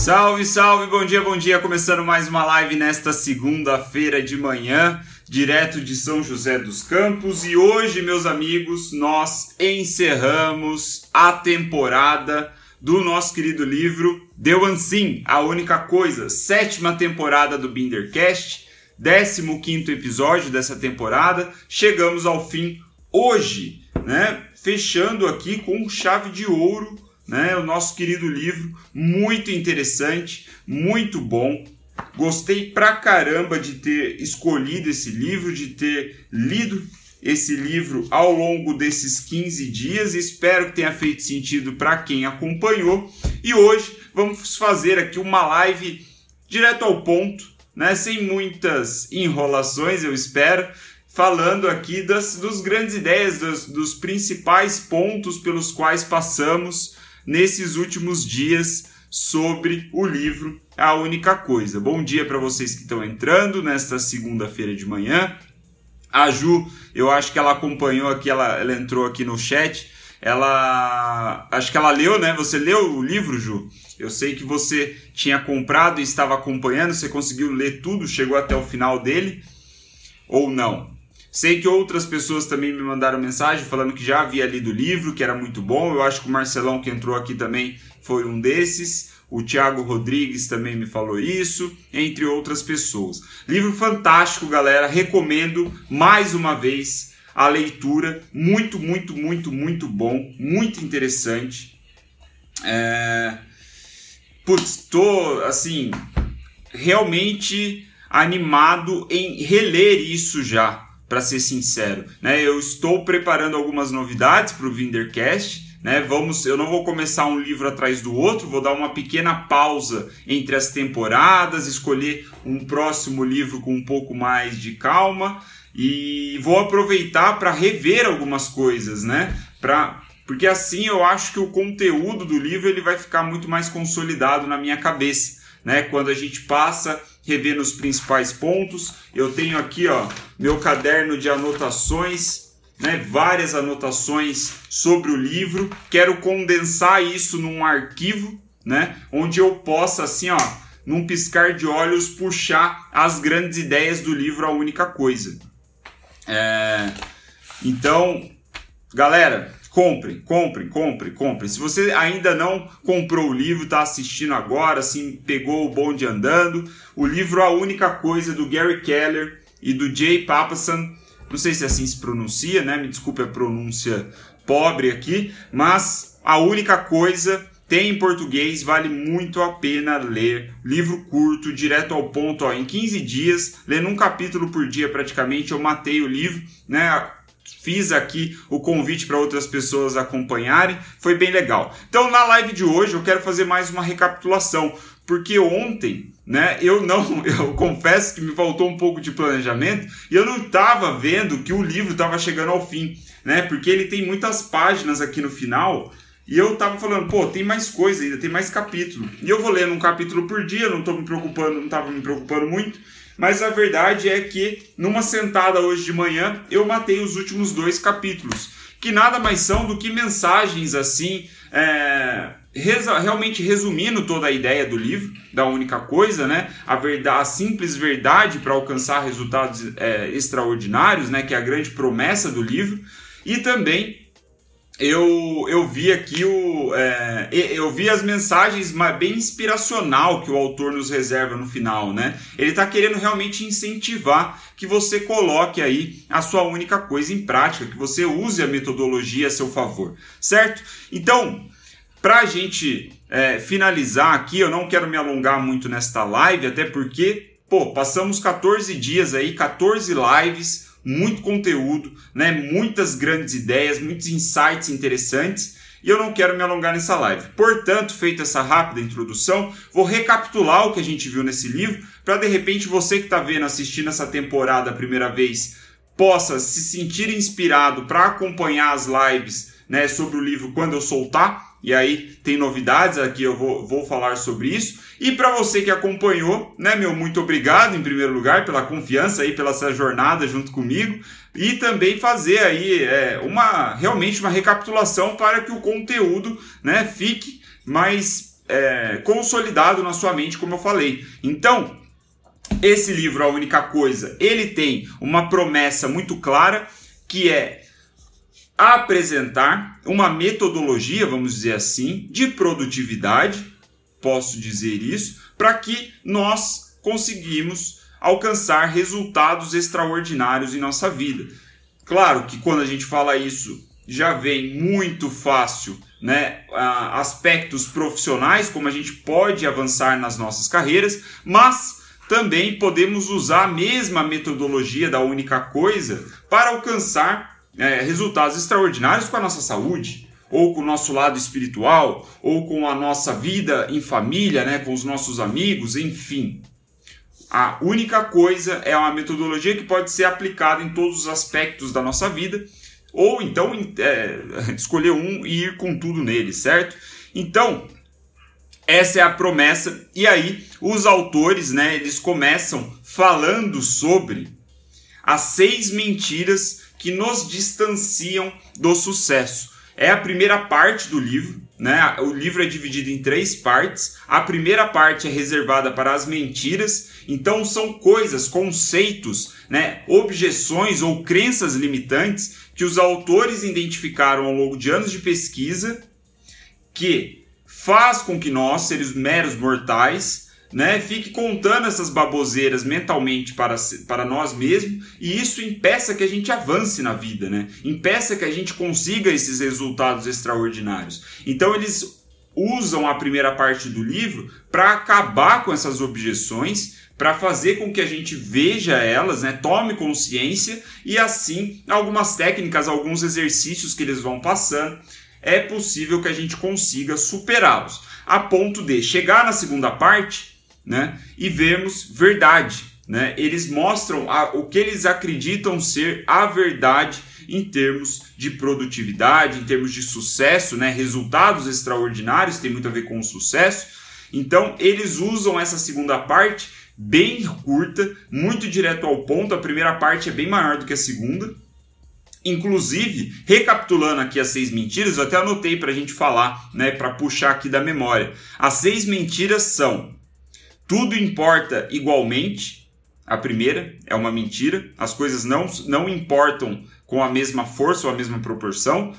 Salve, salve, bom dia, bom dia. Começando mais uma live nesta segunda-feira de manhã, direto de São José dos Campos. E hoje, meus amigos, nós encerramos a temporada do nosso querido livro Deu Sim, a única coisa, sétima temporada do Bindercast, 15 episódio dessa temporada. Chegamos ao fim hoje, né? Fechando aqui com chave de ouro né? O nosso querido livro, muito interessante, muito bom. Gostei pra caramba de ter escolhido esse livro, de ter lido esse livro ao longo desses 15 dias. Espero que tenha feito sentido para quem acompanhou. E hoje vamos fazer aqui uma live direto ao ponto, né? Sem muitas enrolações, eu espero falando aqui das dos grandes ideias, dos, dos principais pontos pelos quais passamos nesses últimos dias sobre o livro A Única Coisa. Bom dia para vocês que estão entrando nesta segunda-feira de manhã. A Ju, eu acho que ela acompanhou aqui, ela, ela entrou aqui no chat. Ela. Acho que ela leu, né? Você leu o livro, Ju? Eu sei que você tinha comprado e estava acompanhando, você conseguiu ler tudo, chegou até o final dele? Ou não? Sei que outras pessoas também me mandaram mensagem falando que já havia lido o livro, que era muito bom. Eu acho que o Marcelão que entrou aqui também foi um desses. O Thiago Rodrigues também me falou isso, entre outras pessoas. Livro fantástico, galera. Recomendo mais uma vez a leitura. Muito, muito, muito, muito bom. Muito interessante. É... Putz, tô assim, realmente animado em reler isso já para ser sincero. Né? Eu estou preparando algumas novidades para o Vindercast. Né? Vamos, eu não vou começar um livro atrás do outro, vou dar uma pequena pausa entre as temporadas, escolher um próximo livro com um pouco mais de calma e vou aproveitar para rever algumas coisas, né? Pra, porque assim eu acho que o conteúdo do livro ele vai ficar muito mais consolidado na minha cabeça, né? Quando a gente passa revendo os principais pontos. Eu tenho aqui, ó, meu caderno de anotações, né, várias anotações sobre o livro. Quero condensar isso num arquivo, né, onde eu possa assim, ó, num piscar de olhos puxar as grandes ideias do livro A Única Coisa. É... Então, galera, Compre, compre, compre, compre. Se você ainda não comprou o livro, está assistindo agora, assim, pegou o bonde andando, o livro A Única Coisa do Gary Keller e do Jay Papasan, não sei se assim se pronuncia, né? Me desculpe a pronúncia pobre aqui, mas A Única Coisa tem em português, vale muito a pena ler. Livro curto, direto ao ponto, ó, em 15 dias, lendo um capítulo por dia praticamente, eu matei o livro, né? Fiz aqui o convite para outras pessoas acompanharem, foi bem legal. Então, na live de hoje, eu quero fazer mais uma recapitulação, porque ontem, né, eu não, eu confesso que me faltou um pouco de planejamento e eu não estava vendo que o livro estava chegando ao fim, né, porque ele tem muitas páginas aqui no final. E eu tava falando, pô, tem mais coisa ainda, tem mais capítulo. E eu vou lendo um capítulo por dia, não tô me preocupando, não tava me preocupando muito. Mas a verdade é que numa sentada hoje de manhã eu matei os últimos dois capítulos, que nada mais são do que mensagens assim, é, realmente resumindo toda a ideia do livro, da única coisa, né? A, verdade, a simples verdade para alcançar resultados é, extraordinários, né? Que é a grande promessa do livro, e também eu, eu vi aqui o. É, eu vi as mensagens bem inspiracional que o autor nos reserva no final, né? Ele está querendo realmente incentivar que você coloque aí a sua única coisa em prática, que você use a metodologia a seu favor, certo? Então, para a gente é, finalizar aqui, eu não quero me alongar muito nesta live, até porque, pô, passamos 14 dias aí, 14 lives muito conteúdo, né? muitas grandes ideias, muitos insights interessantes. E eu não quero me alongar nessa live. Portanto, feita essa rápida introdução, vou recapitular o que a gente viu nesse livro, para de repente você que está vendo, assistindo essa temporada a primeira vez, possa se sentir inspirado para acompanhar as lives né, sobre o livro quando eu soltar. E aí tem novidades aqui, eu vou, vou falar sobre isso. E para você que acompanhou, né, meu, muito obrigado em primeiro lugar pela confiança aí, pela essa jornada junto comigo. E também fazer aí é, uma realmente uma recapitulação para que o conteúdo né, fique mais é, consolidado na sua mente, como eu falei. Então, esse livro, A Única Coisa, ele tem uma promessa muito clara que é apresentar uma metodologia, vamos dizer assim, de produtividade, posso dizer isso, para que nós conseguimos alcançar resultados extraordinários em nossa vida. Claro que quando a gente fala isso, já vem muito fácil né, aspectos profissionais, como a gente pode avançar nas nossas carreiras, mas também podemos usar a mesma metodologia da única coisa para alcançar é, resultados extraordinários com a nossa saúde, ou com o nosso lado espiritual, ou com a nossa vida em família, né, com os nossos amigos, enfim. A única coisa é uma metodologia que pode ser aplicada em todos os aspectos da nossa vida, ou então é, escolher um e ir com tudo nele, certo? Então, essa é a promessa. E aí, os autores, né, eles começam falando sobre as seis mentiras que nos distanciam do sucesso. É a primeira parte do livro, né? O livro é dividido em três partes. A primeira parte é reservada para as mentiras, então são coisas, conceitos, né? objeções ou crenças limitantes que os autores identificaram ao longo de anos de pesquisa que faz com que nós, seres meros mortais, né, fique contando essas baboseiras mentalmente para, para nós mesmos e isso impeça que a gente avance na vida, né? Impeça que a gente consiga esses resultados extraordinários. Então eles usam a primeira parte do livro para acabar com essas objeções, para fazer com que a gente veja elas, né, tome consciência e assim algumas técnicas, alguns exercícios que eles vão passando, é possível que a gente consiga superá-los. A ponto de chegar na segunda parte né? E vemos verdade, né? Eles mostram a, o que eles acreditam ser a verdade em termos de produtividade, em termos de sucesso, né? Resultados extraordinários tem muito a ver com o sucesso. Então, eles usam essa segunda parte bem curta, muito direto ao ponto. A primeira parte é bem maior do que a segunda. Inclusive, recapitulando aqui as seis mentiras, eu até anotei para a gente falar, né, para puxar aqui da memória. As seis mentiras são: tudo importa igualmente. A primeira é uma mentira. As coisas não, não importam com a mesma força ou a mesma proporção.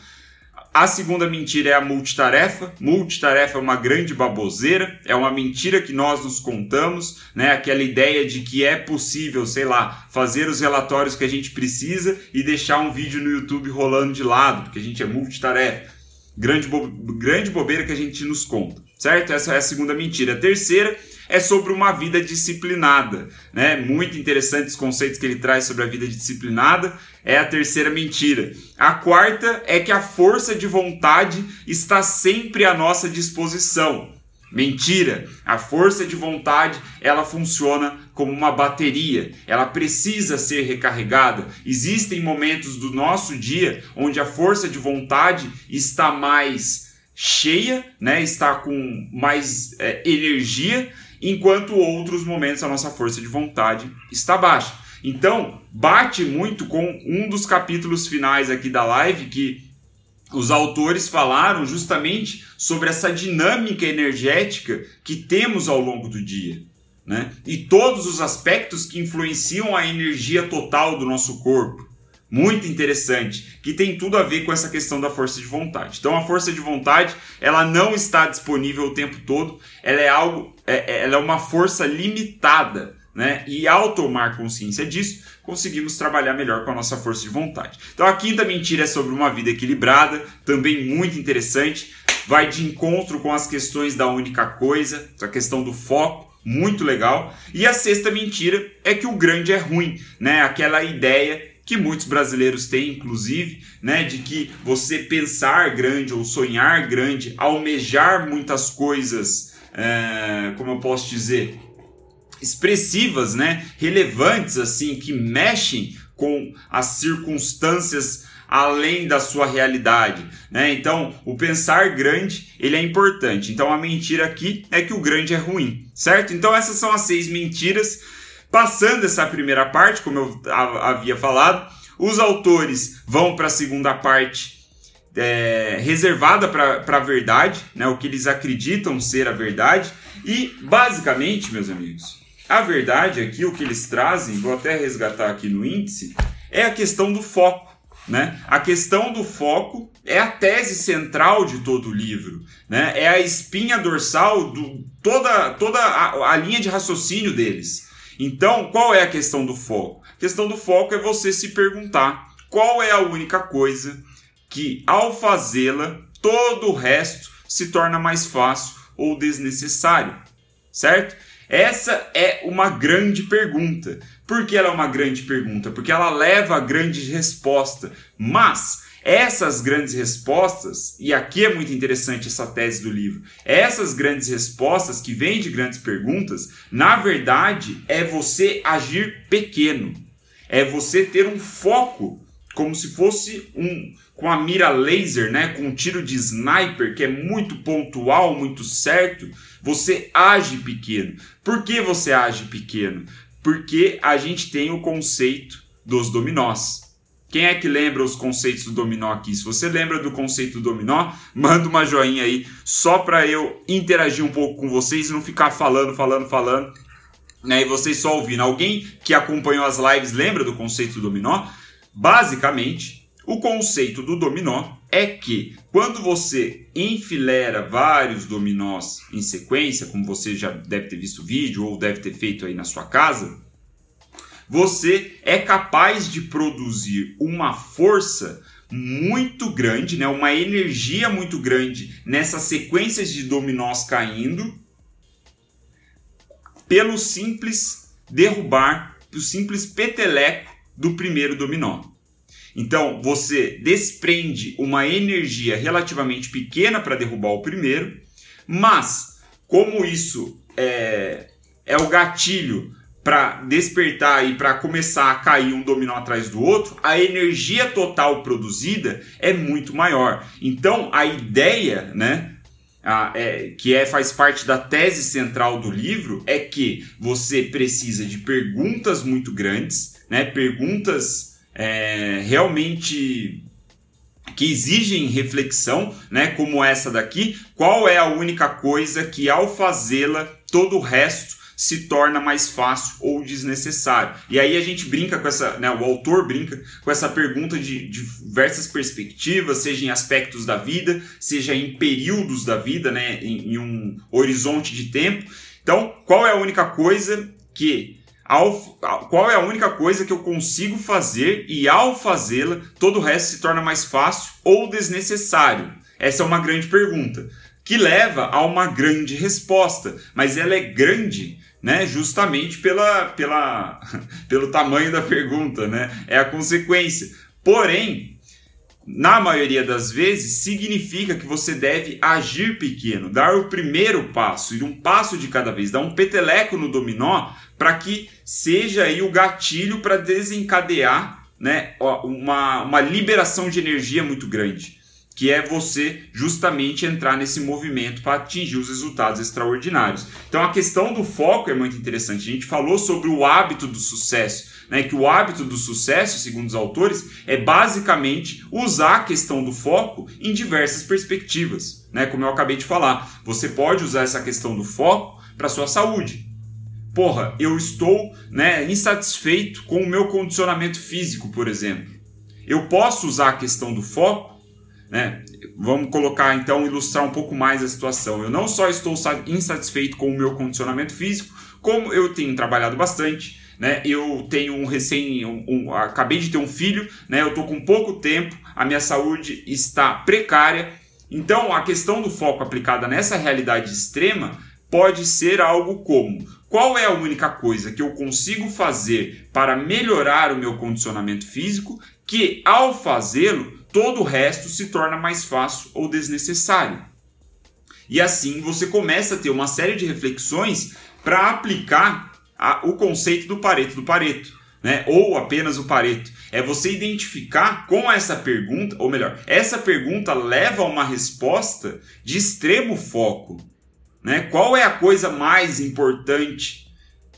A segunda mentira é a multitarefa. Multitarefa é uma grande baboseira, é uma mentira que nós nos contamos, né? Aquela ideia de que é possível, sei lá, fazer os relatórios que a gente precisa e deixar um vídeo no YouTube rolando de lado, porque a gente é multitarefa. Grande, bo grande bobeira que a gente nos conta, certo? Essa é a segunda mentira. A terceira é sobre uma vida disciplinada. Né? Muito interessantes conceitos que ele traz sobre a vida disciplinada. É a terceira mentira. A quarta é que a força de vontade está sempre à nossa disposição. Mentira! A força de vontade ela funciona como uma bateria, ela precisa ser recarregada. Existem momentos do nosso dia onde a força de vontade está mais cheia, né? está com mais é, energia enquanto outros momentos a nossa força de vontade está baixa. Então, bate muito com um dos capítulos finais aqui da live que os autores falaram justamente sobre essa dinâmica energética que temos ao longo do dia. Né? E todos os aspectos que influenciam a energia total do nosso corpo muito interessante, que tem tudo a ver com essa questão da força de vontade. Então a força de vontade, ela não está disponível o tempo todo, ela é algo, é, é, ela é uma força limitada, né? E ao tomar consciência disso, conseguimos trabalhar melhor com a nossa força de vontade. Então a quinta mentira é sobre uma vida equilibrada, também muito interessante, vai de encontro com as questões da única coisa, a questão do foco, muito legal. E a sexta mentira é que o grande é ruim, né? Aquela ideia que muitos brasileiros têm, inclusive, né, de que você pensar grande ou sonhar grande, almejar muitas coisas, é, como eu posso dizer, expressivas, né, relevantes assim, que mexem com as circunstâncias além da sua realidade, né? Então, o pensar grande, ele é importante. Então, a mentira aqui é que o grande é ruim, certo? Então, essas são as seis mentiras Passando essa primeira parte, como eu havia falado, os autores vão para a segunda parte é, reservada para a verdade, né, o que eles acreditam ser a verdade. E, basicamente, meus amigos, a verdade aqui, o que eles trazem, vou até resgatar aqui no índice, é a questão do foco. Né? A questão do foco é a tese central de todo o livro, né? é a espinha dorsal, do, toda, toda a, a linha de raciocínio deles. Então, qual é a questão do foco? A questão do foco é você se perguntar qual é a única coisa que, ao fazê-la, todo o resto se torna mais fácil ou desnecessário, certo? Essa é uma grande pergunta. Por que ela é uma grande pergunta? Porque ela leva a grande resposta. Mas essas grandes respostas, e aqui é muito interessante essa tese do livro, essas grandes respostas que vêm de grandes perguntas, na verdade é você agir pequeno, é você ter um foco, como se fosse um com a mira laser, né, com um tiro de sniper que é muito pontual, muito certo, você age pequeno. Por que você age pequeno? Porque a gente tem o conceito dos dominós. Quem é que lembra os conceitos do dominó aqui? Se você lembra do conceito do dominó, manda uma joinha aí, só para eu interagir um pouco com vocês e não ficar falando, falando, falando, né? E vocês só ouvindo. Alguém que acompanhou as lives lembra do conceito do dominó? Basicamente, o conceito do dominó é que quando você enfilera vários dominós em sequência, como você já deve ter visto o vídeo ou deve ter feito aí na sua casa, você é capaz de produzir uma força muito grande, né, uma energia muito grande nessas sequências de dominós caindo, pelo simples derrubar, pelo simples peteleco do primeiro dominó. Então você desprende uma energia relativamente pequena para derrubar o primeiro, mas como isso é, é o gatilho para despertar e para começar a cair um dominó atrás do outro, a energia total produzida é muito maior. Então a ideia, né, a, é, que é, faz parte da tese central do livro, é que você precisa de perguntas muito grandes, né, perguntas é, realmente que exigem reflexão, né, como essa daqui. Qual é a única coisa que ao fazê-la todo o resto se torna mais fácil ou desnecessário. E aí a gente brinca com essa, né, o autor brinca com essa pergunta de, de diversas perspectivas, seja em aspectos da vida, seja em períodos da vida, né, em, em um horizonte de tempo. Então, qual é a única coisa que ao, qual é a única coisa que eu consigo fazer e ao fazê-la todo o resto se torna mais fácil ou desnecessário? Essa é uma grande pergunta que leva a uma grande resposta, mas ela é grande né? Justamente pela, pela, pelo tamanho da pergunta, né? É a consequência. Porém, na maioria das vezes, significa que você deve agir pequeno, dar o primeiro passo, ir um passo de cada vez, dar um peteleco no dominó para que seja aí o gatilho para desencadear né, uma, uma liberação de energia muito grande que é você justamente entrar nesse movimento para atingir os resultados extraordinários. Então a questão do foco é muito interessante. A gente falou sobre o hábito do sucesso, né? Que o hábito do sucesso, segundo os autores, é basicamente usar a questão do foco em diversas perspectivas, né? Como eu acabei de falar, você pode usar essa questão do foco para sua saúde. Porra, eu estou, né, insatisfeito com o meu condicionamento físico, por exemplo. Eu posso usar a questão do foco né? Vamos colocar então, ilustrar um pouco mais a situação. Eu não só estou insatisfeito com o meu condicionamento físico, como eu tenho trabalhado bastante, né? Eu tenho um recém, um, um, acabei de ter um filho, né? Eu estou com pouco tempo, a minha saúde está precária. Então, a questão do foco aplicada nessa realidade extrema pode ser algo como: qual é a única coisa que eu consigo fazer para melhorar o meu condicionamento físico que, ao fazê-lo, todo o resto se torna mais fácil ou desnecessário. E assim você começa a ter uma série de reflexões para aplicar a, o conceito do Pareto do Pareto. Né? Ou apenas o Pareto. É você identificar com essa pergunta, ou melhor, essa pergunta leva a uma resposta de extremo foco. Né? Qual é a coisa mais importante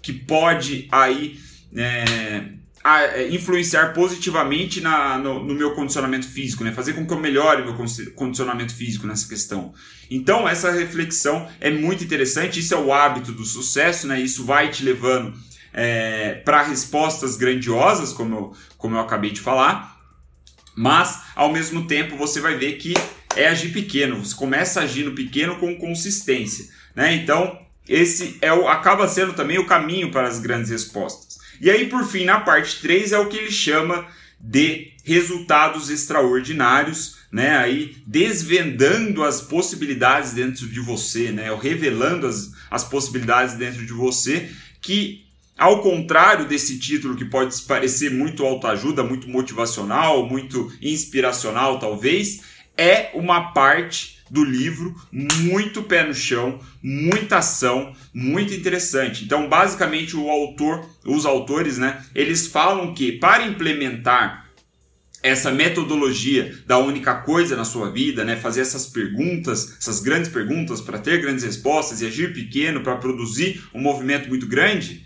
que pode aí é, a, é, influenciar positivamente na, no, no, meu condicionamento físico, né? fazer com que eu melhore meu condicionamento físico nessa questão. Então, essa reflexão é muito interessante, isso é o hábito do sucesso, né? isso vai te levando é, para respostas grandiosas, como eu, como eu acabei de falar, mas ao mesmo tempo você vai ver que é agir pequeno, você começa agindo pequeno com consistência. Né? Então, esse é o, acaba sendo também o caminho para as grandes respostas. E aí, por fim, na parte 3 é o que ele chama de resultados extraordinários, né? Aí desvendando as possibilidades dentro de você, né? Ou revelando as, as possibilidades dentro de você, que ao contrário desse título que pode parecer muito autoajuda, muito motivacional, muito inspiracional, talvez, é uma parte do livro, muito pé no chão, muita ação, muito interessante. Então, basicamente, o autor, os autores, né, eles falam que para implementar essa metodologia da única coisa na sua vida, né, fazer essas perguntas, essas grandes perguntas para ter grandes respostas e agir pequeno para produzir um movimento muito grande,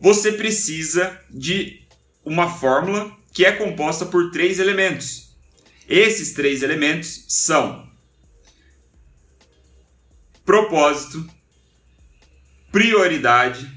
você precisa de uma fórmula que é composta por três elementos. Esses três elementos são propósito, prioridade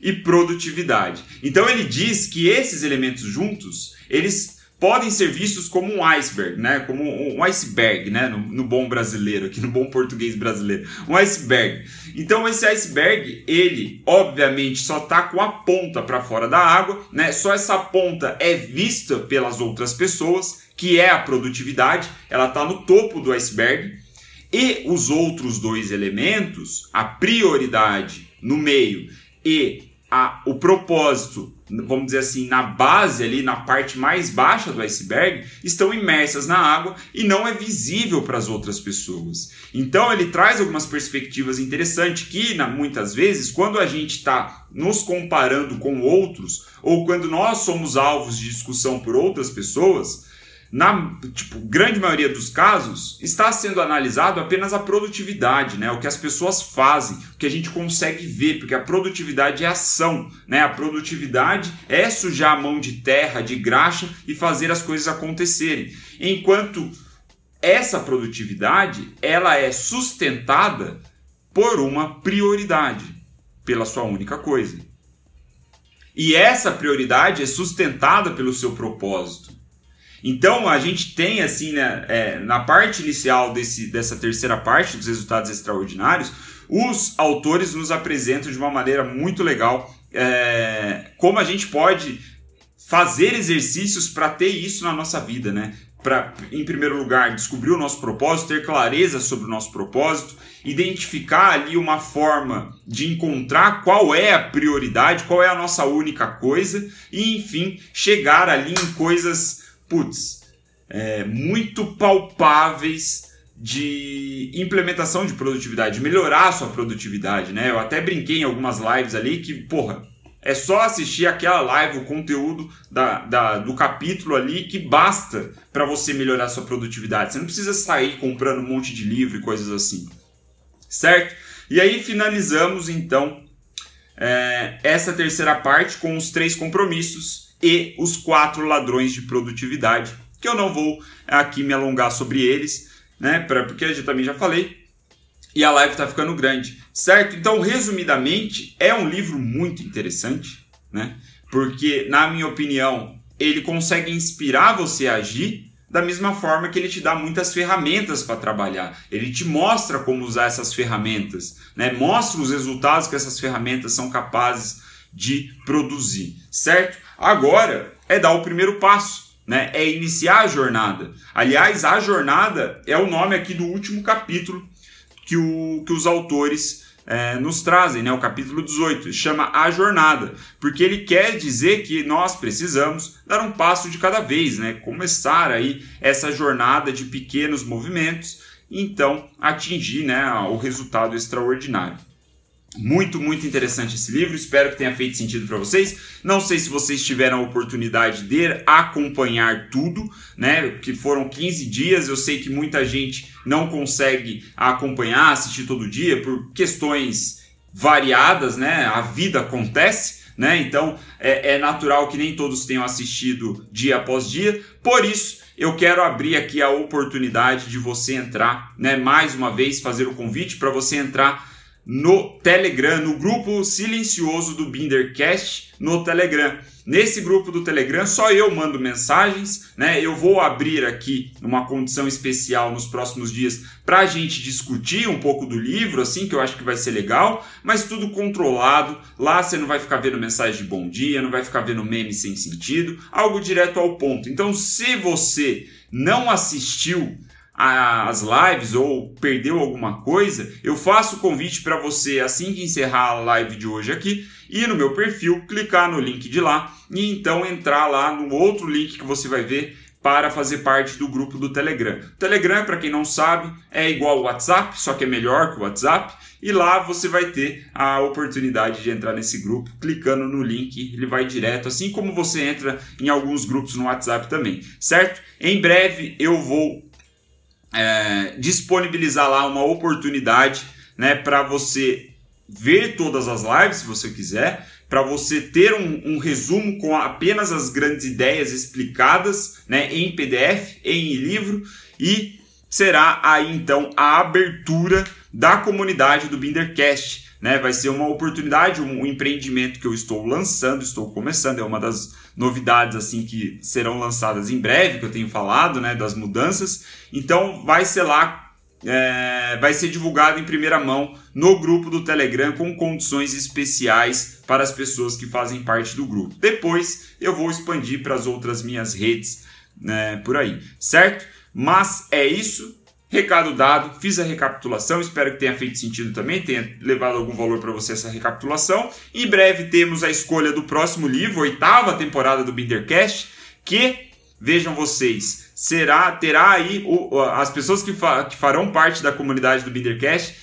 e produtividade. Então ele diz que esses elementos juntos, eles podem ser vistos como um iceberg, né? Como um iceberg, né? No, no, bom brasileiro, aqui no bom português brasileiro, um iceberg. Então esse iceberg, ele obviamente só tá com a ponta para fora da água, né? Só essa ponta é vista pelas outras pessoas, que é a produtividade. Ela tá no topo do iceberg e os outros dois elementos, a prioridade no meio e a, o propósito, vamos dizer assim, na base ali, na parte mais baixa do iceberg, estão imersas na água e não é visível para as outras pessoas. Então ele traz algumas perspectivas interessantes que, na, muitas vezes, quando a gente está nos comparando com outros ou quando nós somos alvos de discussão por outras pessoas, na tipo, grande maioria dos casos, está sendo analisado apenas a produtividade, né? o que as pessoas fazem, o que a gente consegue ver, porque a produtividade é ação. Né? A produtividade é sujar a mão de terra, de graxa e fazer as coisas acontecerem. Enquanto essa produtividade ela é sustentada por uma prioridade, pela sua única coisa. E essa prioridade é sustentada pelo seu propósito. Então a gente tem assim, né, é, na parte inicial desse, dessa terceira parte dos resultados extraordinários, os autores nos apresentam de uma maneira muito legal é, como a gente pode fazer exercícios para ter isso na nossa vida, né? Para, em primeiro lugar, descobrir o nosso propósito, ter clareza sobre o nosso propósito, identificar ali uma forma de encontrar qual é a prioridade, qual é a nossa única coisa, e enfim, chegar ali em coisas putz, é, muito palpáveis de implementação de produtividade, de melhorar a sua produtividade, né? Eu até brinquei em algumas lives ali que, porra, é só assistir aquela live, o conteúdo da, da do capítulo ali que basta para você melhorar a sua produtividade. Você não precisa sair comprando um monte de livro e coisas assim, certo? E aí finalizamos então é, essa terceira parte com os três compromissos e os quatro ladrões de produtividade, que eu não vou aqui me alongar sobre eles, né? Pra, porque eu também já falei. E a live está ficando grande, certo? Então, resumidamente, é um livro muito interessante, né? Porque, na minha opinião, ele consegue inspirar você a agir da mesma forma que ele te dá muitas ferramentas para trabalhar. Ele te mostra como usar essas ferramentas, né? Mostra os resultados que essas ferramentas são capazes de produzir, certo? Agora é dar o primeiro passo, né? É iniciar a jornada. Aliás, a jornada é o nome aqui do último capítulo que, o, que os autores é, nos trazem, né? O capítulo 18 chama a jornada, porque ele quer dizer que nós precisamos dar um passo de cada vez, né? Começar aí essa jornada de pequenos movimentos, então atingir, né, o resultado extraordinário. Muito, muito interessante esse livro. Espero que tenha feito sentido para vocês. Não sei se vocês tiveram a oportunidade de acompanhar tudo, né? Que foram 15 dias. Eu sei que muita gente não consegue acompanhar, assistir todo dia por questões variadas, né? A vida acontece, né? Então é, é natural que nem todos tenham assistido dia após dia. Por isso, eu quero abrir aqui a oportunidade de você entrar, né? Mais uma vez, fazer o convite para você entrar no Telegram, no grupo silencioso do Bindercast no Telegram. Nesse grupo do Telegram, só eu mando mensagens, né? Eu vou abrir aqui uma condição especial nos próximos dias para a gente discutir um pouco do livro, assim, que eu acho que vai ser legal, mas tudo controlado. Lá você não vai ficar vendo mensagem de bom dia, não vai ficar vendo meme sem sentido, algo direto ao ponto. Então, se você não assistiu as lives ou perdeu alguma coisa, eu faço o convite para você, assim que encerrar a live de hoje aqui, ir no meu perfil, clicar no link de lá e então entrar lá no outro link que você vai ver para fazer parte do grupo do Telegram. O Telegram, para quem não sabe, é igual ao WhatsApp, só que é melhor que o WhatsApp, e lá você vai ter a oportunidade de entrar nesse grupo clicando no link, ele vai direto, assim como você entra em alguns grupos no WhatsApp também, certo? Em breve eu vou é, disponibilizar lá uma oportunidade né, para você ver todas as lives, se você quiser, para você ter um, um, resumo com apenas as grandes ideias explicadas né, em PDF, em livro, e será aí então a abertura da comunidade do Bindercast. Né? Vai ser uma oportunidade, um, empreendimento que eu estou lançando, estou começando, é uma das novidades assim que serão lançadas em breve, que eu tenho falado, né, das mudanças. Então vai ser lá, é, vai ser divulgado em primeira mão no grupo do Telegram com condições especiais para as pessoas que fazem parte do grupo. Depois eu vou expandir para as outras minhas redes né, por aí, certo? Mas é isso. Recado dado, fiz a recapitulação, espero que tenha feito sentido também, tenha levado algum valor para você essa recapitulação. Em breve temos a escolha do próximo livro, oitava temporada do Bindercast, que, vejam vocês, será terá aí o, as pessoas que, fa, que farão parte da comunidade do Bindercast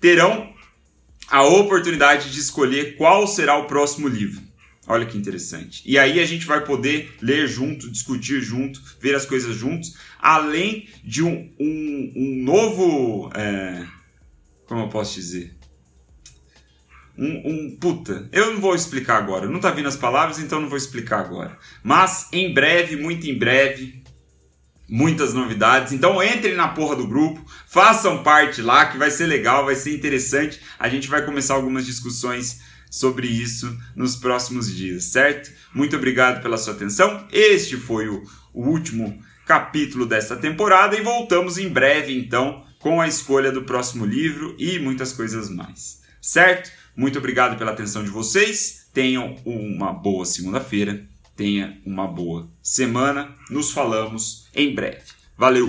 terão a oportunidade de escolher qual será o próximo livro. Olha que interessante. E aí a gente vai poder ler junto, discutir junto, ver as coisas juntos, além de um, um, um novo. É, como eu posso dizer? Um, um, puta, eu não vou explicar agora, não tá vindo as palavras, então não vou explicar agora. Mas em breve, muito em breve, muitas novidades. Então entrem na porra do grupo, façam parte lá, que vai ser legal, vai ser interessante. A gente vai começar algumas discussões sobre isso nos próximos dias, certo? Muito obrigado pela sua atenção. Este foi o, o último capítulo desta temporada e voltamos em breve então com a escolha do próximo livro e muitas coisas mais, certo? Muito obrigado pela atenção de vocês. Tenham uma boa segunda-feira. Tenha uma boa semana. Nos falamos em breve. Valeu!